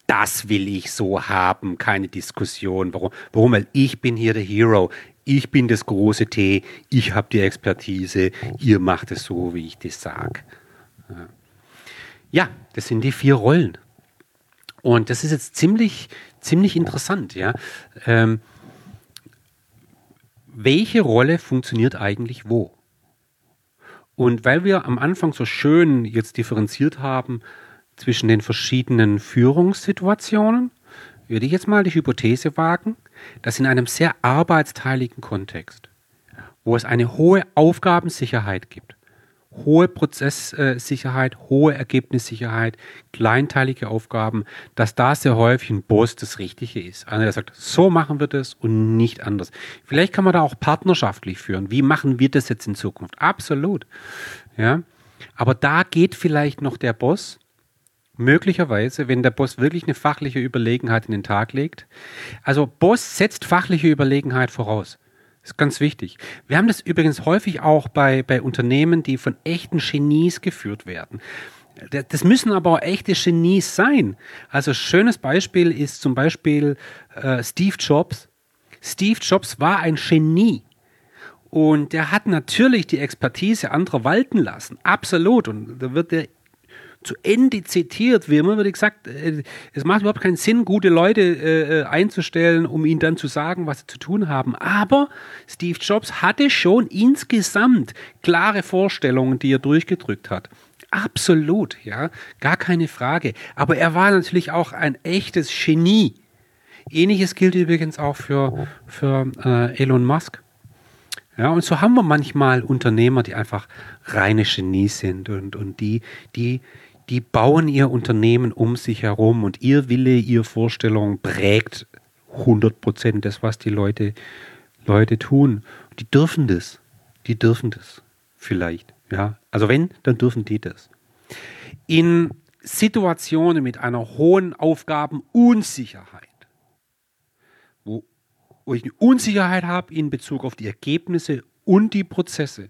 das will ich so haben, keine Diskussion. Warum? Warum? Weil ich bin hier der Hero. Ich bin das große T, ich habe die Expertise, ihr macht es so, wie ich das sage. Ja, das sind die vier Rollen. Und das ist jetzt ziemlich, ziemlich interessant, ja. Ähm, welche Rolle funktioniert eigentlich wo? Und weil wir am Anfang so schön jetzt differenziert haben, zwischen den verschiedenen Führungssituationen, würde ich jetzt mal die Hypothese wagen, dass in einem sehr arbeitsteiligen Kontext, wo es eine hohe Aufgabensicherheit gibt, hohe Prozesssicherheit, hohe Ergebnissicherheit, kleinteilige Aufgaben, dass da sehr häufig ein Boss das Richtige ist. Einer, der sagt, so machen wir das und nicht anders. Vielleicht kann man da auch partnerschaftlich führen. Wie machen wir das jetzt in Zukunft? Absolut. Ja. Aber da geht vielleicht noch der Boss möglicherweise, wenn der Boss wirklich eine fachliche Überlegenheit in den Tag legt. Also Boss setzt fachliche Überlegenheit voraus. Das ist ganz wichtig. Wir haben das übrigens häufig auch bei, bei Unternehmen, die von echten Genies geführt werden. Das müssen aber auch echte Genies sein. Also schönes Beispiel ist zum Beispiel äh, Steve Jobs. Steve Jobs war ein Genie. Und der hat natürlich die Expertise anderer walten lassen. Absolut. Und da wird er zu Ende zitiert, wie immer wird gesagt, äh, es macht überhaupt keinen Sinn, gute Leute äh, äh, einzustellen, um ihnen dann zu sagen, was sie zu tun haben. Aber Steve Jobs hatte schon insgesamt klare Vorstellungen, die er durchgedrückt hat. Absolut, ja, gar keine Frage. Aber er war natürlich auch ein echtes Genie. Ähnliches gilt übrigens auch für, für äh, Elon Musk. Ja, und so haben wir manchmal Unternehmer, die einfach reine Genies sind und, und die, die die bauen ihr Unternehmen um sich herum und ihr Wille, ihre Vorstellung prägt 100 Prozent das, was die Leute, Leute tun. Die dürfen das. Die dürfen das. Vielleicht. Ja. Also wenn, dann dürfen die das. In Situationen mit einer hohen Aufgabenunsicherheit, wo, wo ich eine Unsicherheit habe in Bezug auf die Ergebnisse und die Prozesse,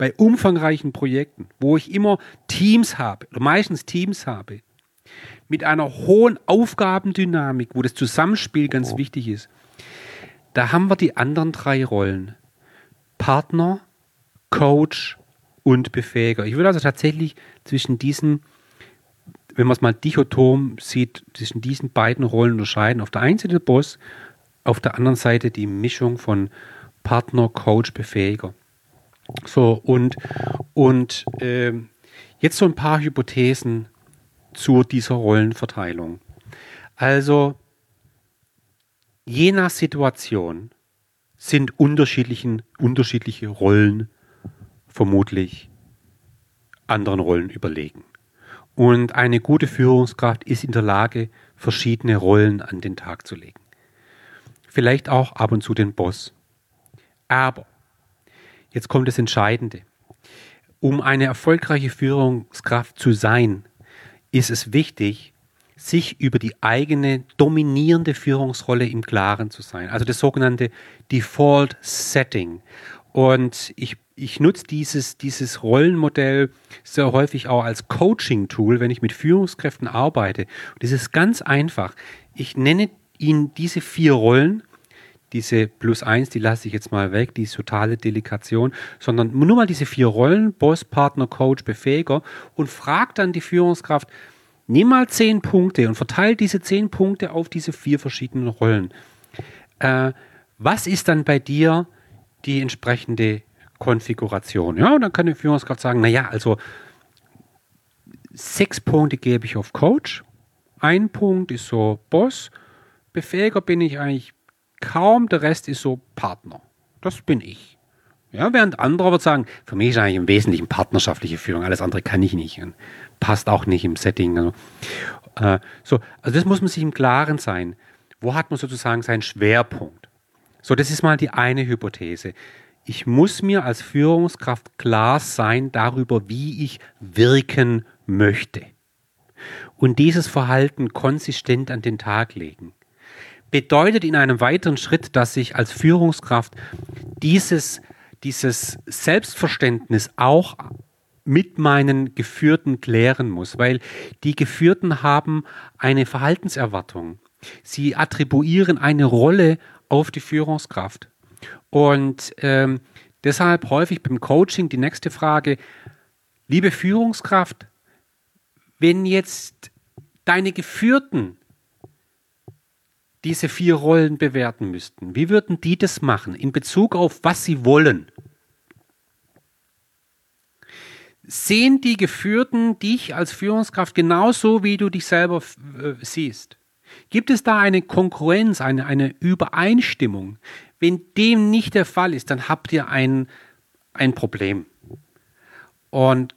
bei umfangreichen Projekten, wo ich immer Teams habe, oder meistens Teams habe, mit einer hohen Aufgabendynamik, wo das Zusammenspiel ganz wichtig ist, da haben wir die anderen drei Rollen. Partner, Coach und Befähiger. Ich würde also tatsächlich zwischen diesen, wenn man es mal dichotom sieht, zwischen diesen beiden Rollen unterscheiden. Auf der einen Seite der Boss, auf der anderen Seite die Mischung von Partner, Coach, Befähiger. So, und, und äh, jetzt so ein paar Hypothesen zu dieser Rollenverteilung. Also, je nach Situation sind unterschiedlichen, unterschiedliche Rollen vermutlich anderen Rollen überlegen. Und eine gute Führungskraft ist in der Lage, verschiedene Rollen an den Tag zu legen. Vielleicht auch ab und zu den Boss. Aber, jetzt kommt das Entscheidende. Um eine erfolgreiche Führungskraft zu sein, ist es wichtig, sich über die eigene dominierende Führungsrolle im Klaren zu sein. Also das sogenannte Default Setting. Und ich, ich nutze dieses, dieses Rollenmodell sehr häufig auch als Coaching-Tool, wenn ich mit Führungskräften arbeite. Und das ist ganz einfach. Ich nenne ihnen diese vier Rollen, diese plus eins, die lasse ich jetzt mal weg, die ist totale Delegation, sondern nur mal diese vier Rollen, Boss, Partner, Coach, Befähiger und fragt dann die Führungskraft, Nimm mal zehn Punkte und verteile diese zehn Punkte auf diese vier verschiedenen Rollen. Äh, was ist dann bei dir die entsprechende Konfiguration? Ja, und dann kann die Führungskraft sagen, naja, also sechs Punkte gebe ich auf Coach, ein Punkt ist so Boss, Befähiger bin ich eigentlich kaum, der Rest ist so Partner. Das bin ich. Ja, während andere wird sagen, für mich ist eigentlich im Wesentlichen partnerschaftliche Führung, alles andere kann ich nicht und passt auch nicht im Setting. Also, äh, so, also das muss man sich im Klaren sein. Wo hat man sozusagen seinen Schwerpunkt? So, das ist mal die eine Hypothese. Ich muss mir als Führungskraft klar sein darüber, wie ich wirken möchte. Und dieses Verhalten konsistent an den Tag legen. Bedeutet in einem weiteren Schritt, dass ich als Führungskraft dieses dieses Selbstverständnis auch mit meinen Geführten klären muss, weil die Geführten haben eine Verhaltenserwartung. Sie attribuieren eine Rolle auf die Führungskraft. Und ähm, deshalb häufig beim Coaching die nächste Frage, liebe Führungskraft, wenn jetzt deine Geführten diese vier Rollen bewerten müssten, wie würden die das machen in Bezug auf was sie wollen? Sehen die Geführten dich als Führungskraft genauso, wie du dich selber äh, siehst? Gibt es da eine Konkurrenz, eine, eine Übereinstimmung? Wenn dem nicht der Fall ist, dann habt ihr ein, ein Problem. Und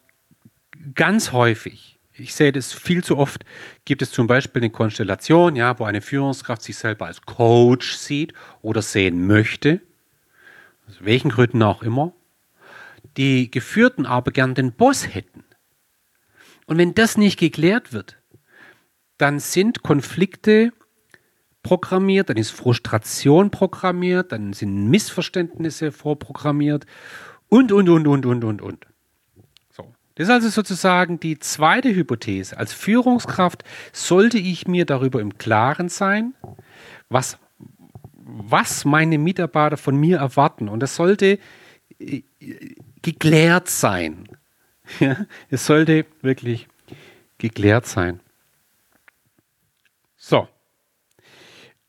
ganz häufig ich sehe das viel zu oft, gibt es zum Beispiel eine Konstellation, ja, wo eine Führungskraft sich selber als Coach sieht oder sehen möchte, aus welchen Gründen auch immer, die Geführten aber gern den Boss hätten. Und wenn das nicht geklärt wird, dann sind Konflikte programmiert, dann ist Frustration programmiert, dann sind Missverständnisse vorprogrammiert und, und, und, und, und, und, und. Das ist also sozusagen die zweite Hypothese. Als Führungskraft sollte ich mir darüber im Klaren sein, was, was meine Mitarbeiter von mir erwarten. Und das sollte äh, geklärt sein. <laughs> Ja, es sollte wirklich geklärt sein. So.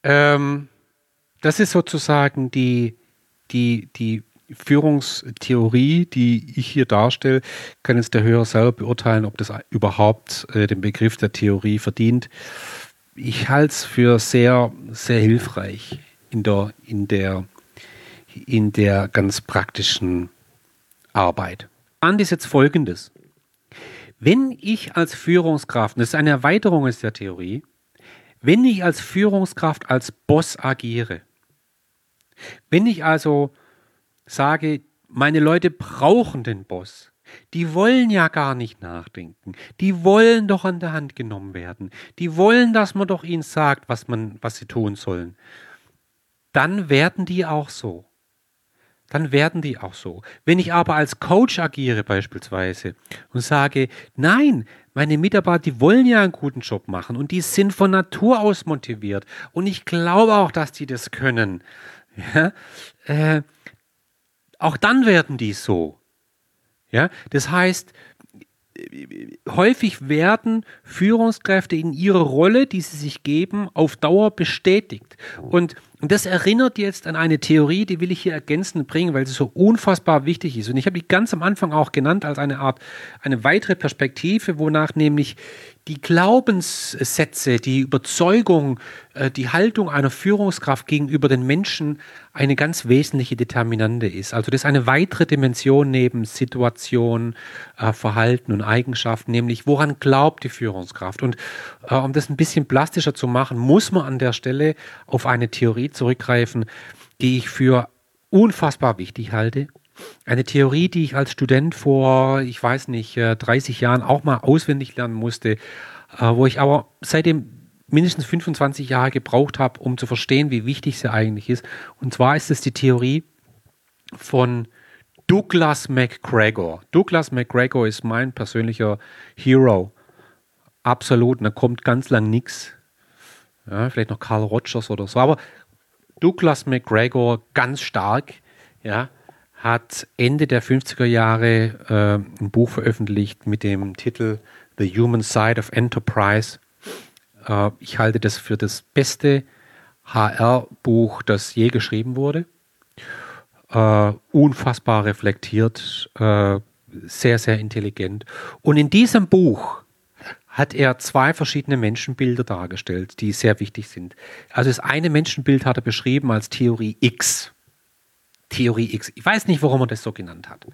Ähm, das ist sozusagen die, die, die Führungstheorie, die ich hier darstelle, kann jetzt der Hörer selber beurteilen, ob das überhaupt äh, den Begriff der Theorie verdient. Ich halte es für sehr, sehr hilfreich in der, in der, in der ganz praktischen Arbeit. An ist jetzt folgendes. Wenn ich als Führungskraft, das ist eine Erweiterung der Theorie, wenn ich als Führungskraft als Boss agiere, wenn ich also sage, meine Leute brauchen den Boss. Die wollen ja gar nicht nachdenken. Die wollen doch an der Hand genommen werden. Die wollen, dass man doch ihnen sagt, was man, was sie tun sollen. Dann werden die auch so. Dann werden die auch so. Wenn ich aber als Coach agiere beispielsweise und sage, nein, meine Mitarbeiter, die wollen ja einen guten Job machen und die sind von Natur aus motiviert. Und ich glaube auch, dass die das können. Ja? Äh, auch dann werden die so. Ja? Das heißt, häufig werden Führungskräfte in ihrer Rolle, die sie sich geben, auf Dauer bestätigt. Und das erinnert jetzt an eine Theorie, die will ich hier ergänzend bringen, weil sie so unfassbar wichtig ist. Und ich habe die ganz am Anfang auch genannt als eine Art, eine weitere Perspektive, wonach nämlich die Glaubenssätze, die Überzeugung, äh, die Haltung einer Führungskraft gegenüber den Menschen eine ganz wesentliche Determinante ist. Also das ist eine weitere Dimension neben Situation, äh, Verhalten und Eigenschaften, nämlich woran glaubt die Führungskraft. Und äh, um das ein bisschen plastischer zu machen, muss man an der Stelle auf eine Theorie zurückgreifen, die ich für unfassbar wichtig halte eine Theorie, die ich als Student vor, ich weiß nicht, 30 äh, Jahren auch mal auswendig lernen musste, äh, wo ich aber seitdem mindestens 25 Jahre gebraucht habe, um zu verstehen, wie wichtig sie eigentlich ist. Und zwar ist es die Theorie von Douglas McGregor. Douglas McGregor ist mein persönlicher Hero. Absolut. Und da kommt ganz lang nichts. Ja, vielleicht noch Carl Rogers oder so. Aber Douglas McGregor ganz stark. Ja, hat Ende der 50er Jahre äh, ein Buch veröffentlicht mit dem Titel The Human Side of Enterprise. Äh, ich halte das für das beste HR-Buch, das je geschrieben wurde. Äh, unfassbar reflektiert, äh, sehr, sehr intelligent. Und in diesem Buch hat er zwei verschiedene Menschenbilder dargestellt, die sehr wichtig sind. Also das eine Menschenbild hat er beschrieben als Theorie X. Theorie X. Ich weiß nicht, warum er das so genannt hat.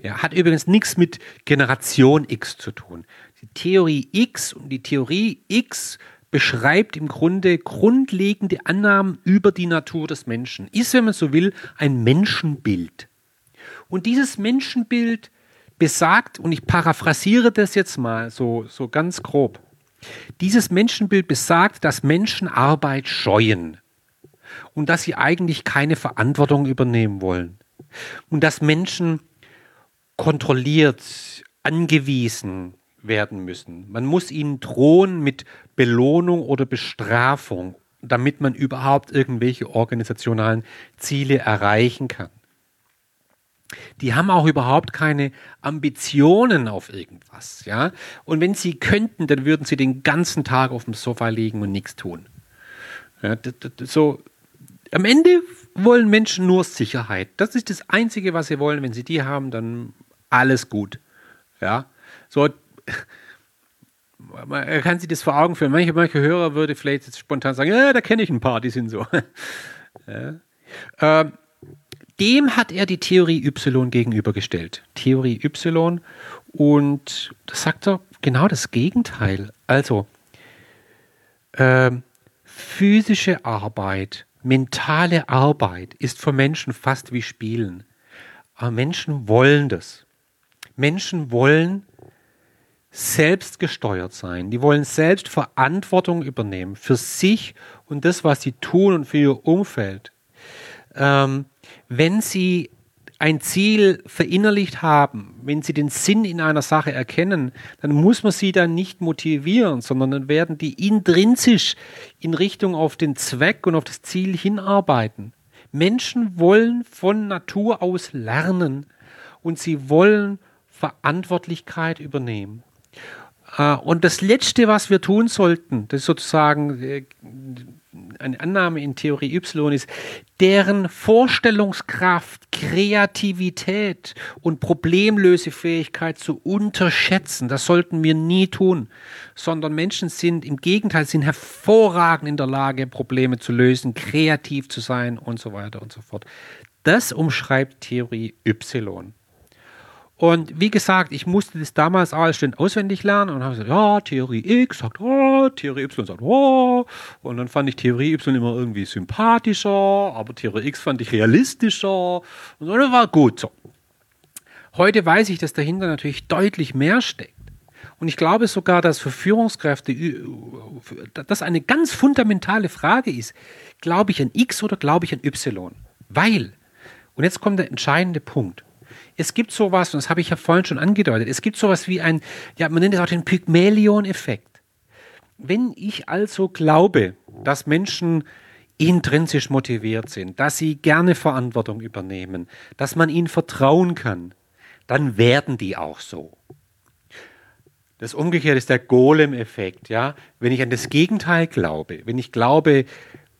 Ja, hat übrigens nichts mit Generation X zu tun. Die Theorie X und die Theorie X beschreibt im Grunde grundlegende Annahmen über die Natur des Menschen. Ist, wenn man so will, ein Menschenbild. Und dieses Menschenbild besagt, und ich paraphrasiere das jetzt mal so, so ganz grob, dieses Menschenbild besagt, dass Menschen Arbeit scheuen und dass sie eigentlich keine Verantwortung übernehmen wollen. Und dass Menschen kontrolliert, angewiesen werden müssen. Man muss ihnen drohen mit Belohnung oder Bestrafung, damit man überhaupt irgendwelche organisationalen Ziele erreichen kann. Die haben auch überhaupt keine Ambitionen auf irgendwas, ja. Und wenn sie könnten, dann würden sie den ganzen Tag auf dem Sofa liegen und nichts tun. Ja, so am Ende wollen Menschen nur Sicherheit. Das ist das Einzige, was sie wollen. Wenn sie die haben, dann alles gut. Ja, so. Man kann sich das vor Augen führen. Manche, manche Hörer würde vielleicht jetzt spontan sagen, ja, da kenne ich ein paar, die sind so. <laughs> ja. ähm, dem hat er die Theorie Y gegenübergestellt. Theorie Y. Und das sagt er genau das Gegenteil. Also, ähm, physische Arbeit mentale Arbeit ist für Menschen fast wie Spielen. Aber Menschen wollen das. Menschen wollen selbst gesteuert sein. Die wollen selbst Verantwortung übernehmen für sich und das, was sie tun und für ihr Umfeld. Ähm, wenn sie ein Ziel verinnerlicht haben, wenn sie den Sinn in einer Sache erkennen, dann muss man sie dann nicht motivieren, sondern dann werden die intrinsisch in Richtung auf den Zweck und auf das Ziel hinarbeiten. Menschen wollen von Natur aus lernen und sie wollen Verantwortlichkeit übernehmen. Äh, und das Letzte, was wir tun sollten, das ist sozusagen äh, eine Annahme in Theorie Y ist, deren Vorstellungskraft, Kreativität und Problemlösefähigkeit zu unterschätzen. Das sollten wir nie tun, sondern Menschen sind im Gegenteil, sind hervorragend in der Lage, Probleme zu lösen, kreativ zu sein und so weiter und so fort. Das umschreibt Theorie Y. Und wie gesagt, ich musste das damals als Student auswendig lernen und habe gesagt, ja, Theorie X sagt, oh, Theorie Y sagt, oh. Und dann fand ich Theorie Y immer irgendwie sympathischer, aber Theorie X fand ich realistischer. Und das war gut so. Heute weiß ich, dass dahinter natürlich deutlich mehr steckt. Und ich glaube sogar, dass für Führungskräfte das eine ganz fundamentale Frage ist. Glaube ich an X oder glaube ich an Y? Weil, und jetzt kommt der entscheidende Punkt, es gibt sowas, und das habe ich ja vorhin schon angedeutet, es gibt sowas wie ein, ja, man nennt es auch den Pygmalion-Effekt. Wenn ich also glaube, dass Menschen intrinsisch motiviert sind, dass sie gerne Verantwortung übernehmen, dass man ihnen vertrauen kann, dann werden die auch so. Das Umgekehrte ist der Golem-Effekt, ja. Wenn ich an das Gegenteil glaube, wenn ich glaube,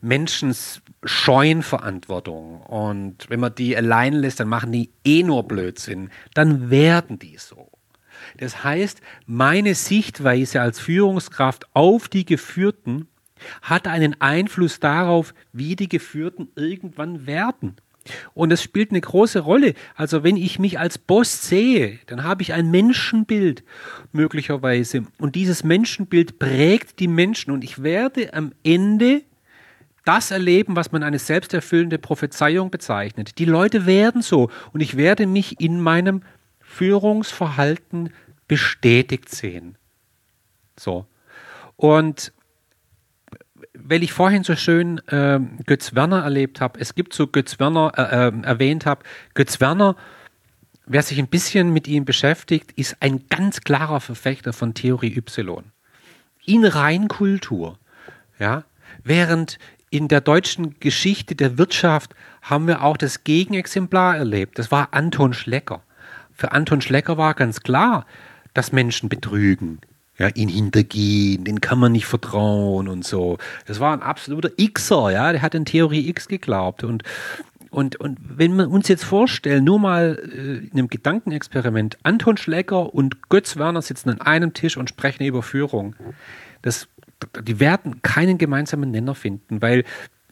Menschen scheuen Verantwortung und wenn man die allein lässt, dann machen die eh nur Blödsinn, dann werden die so. Das heißt, meine Sichtweise als Führungskraft auf die Geführten hat einen Einfluss darauf, wie die Geführten irgendwann werden. Und es spielt eine große Rolle. Also wenn ich mich als Boss sehe, dann habe ich ein Menschenbild möglicherweise. Und dieses Menschenbild prägt die Menschen. Und ich werde am Ende das erleben, was man eine selbsterfüllende Prophezeiung bezeichnet. Die Leute werden so. Und ich werde mich in meinem Führungsverhalten bestätigt sehen. So. Und weil ich vorhin so schön äh, Götz Werner erlebt habe, es gibt so Götz Werner äh, äh, erwähnt habe, Götz Werner, wer sich ein bisschen mit ihm beschäftigt, ist ein ganz klarer Verfechter von Theorie Y. In Reinkultur. Ja, während in der deutschen Geschichte der Wirtschaft haben wir auch das Gegenexemplar erlebt. Das war Anton Schlecker. Für Anton Schlecker war ganz klar, dass Menschen betrügen, ja, ihn hintergehen, den kann man nicht vertrauen und so. Das war ein absoluter Xer, ja, der hat in Theorie X geglaubt und und, und wenn wir uns jetzt vorstellen, nur mal äh, in einem Gedankenexperiment, Anton Schlecker und Götz Werner sitzen an einem Tisch und sprechen über Führung. Das, die werden keinen gemeinsamen Nenner finden, weil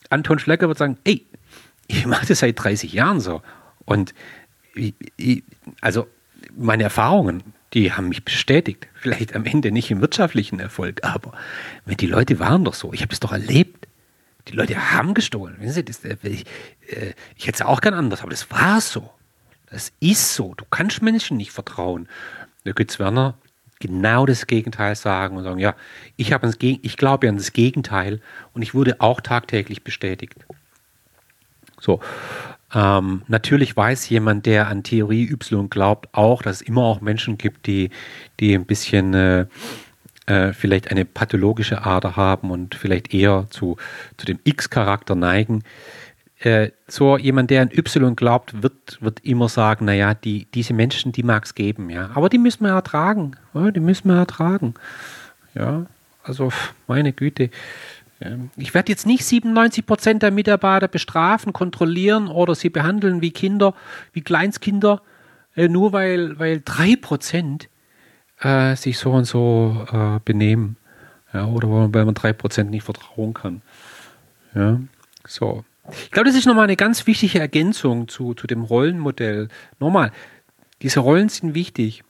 Anton Schlecker wird sagen, ey, ich mache das seit 30 Jahren so. Und ich, also meine Erfahrungen, die haben mich bestätigt. Vielleicht am Ende nicht im wirtschaftlichen Erfolg, aber die Leute waren doch so. Ich habe es doch erlebt. Die Leute haben gestohlen. Sie, das, äh, ich, äh, ich hätte es auch gern anders, aber das war so. Das ist so. Du kannst Menschen nicht vertrauen. Da Götz Werner genau das Gegenteil sagen und sagen, ja, ich, ich glaube an das Gegenteil und ich wurde auch tagtäglich bestätigt. So, ähm, natürlich weiß jemand, der an Theorie Y glaubt, auch, dass es immer auch Menschen gibt, die, die ein bisschen äh, äh, vielleicht eine pathologische Ader haben und vielleicht eher zu, zu dem X-Charakter neigen. Äh, so jemand, der an Y glaubt, wird, wird immer sagen, naja, die, diese Menschen, die mag es geben, ja. Aber die müssen wir ertragen. Ja, die müssen wir ertragen. Ja, also meine Güte. Ich werde jetzt nicht 97 Prozent der Mitarbeiter bestrafen, kontrollieren oder sie behandeln wie Kinder, wie Kleinstkinder, äh, nur weil, weil 3 Prozent äh, sich so und so äh, benehmen. Ja, oder weil man 3 Prozent nicht vertrauen kann. Ja, so. Ich glaube, das ist nochmal eine ganz wichtige Ergänzung zu, zu dem Rollenmodell. Nochmal, diese Rollen sind wichtig.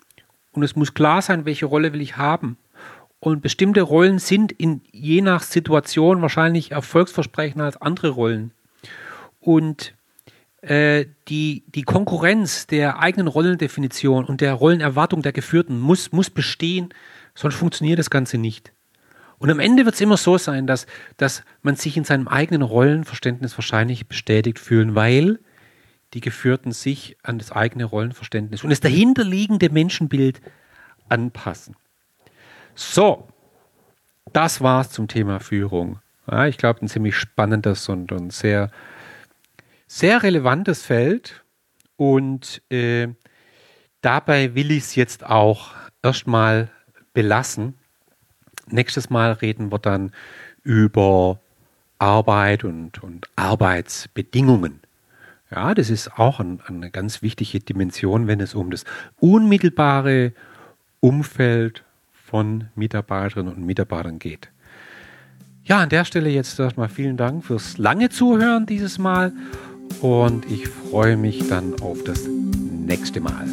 Und es muss klar sein, welche Rolle will ich haben. Und bestimmte Rollen sind in je nach Situation wahrscheinlich erfolgsversprechender als andere Rollen. Und äh, die, die Konkurrenz der eigenen Rollendefinition und der Rollenerwartung der Geführten muss, muss bestehen, sonst funktioniert das Ganze nicht. Und am Ende wird es immer so sein, dass, dass man sich in seinem eigenen Rollenverständnis wahrscheinlich bestätigt fühlen, weil die Geführten sich an das eigene Rollenverständnis und das dahinterliegende Menschenbild anpassen. So, das war's zum Thema Führung. Ja, ich glaube, ein ziemlich spannendes und, und sehr, sehr relevantes Feld. Und äh, dabei will ich es jetzt auch erstmal belassen. Nächstes Mal reden wir dann über Arbeit und, und Arbeitsbedingungen. Ja, das ist auch ein, eine ganz wichtige Dimension, wenn es um das unmittelbare Umfeld von Mitarbeiterinnen und Mitarbeitern geht. Ja, an der Stelle jetzt erstmal vielen Dank fürs lange Zuhören dieses Mal und ich freue mich dann auf das nächste Mal.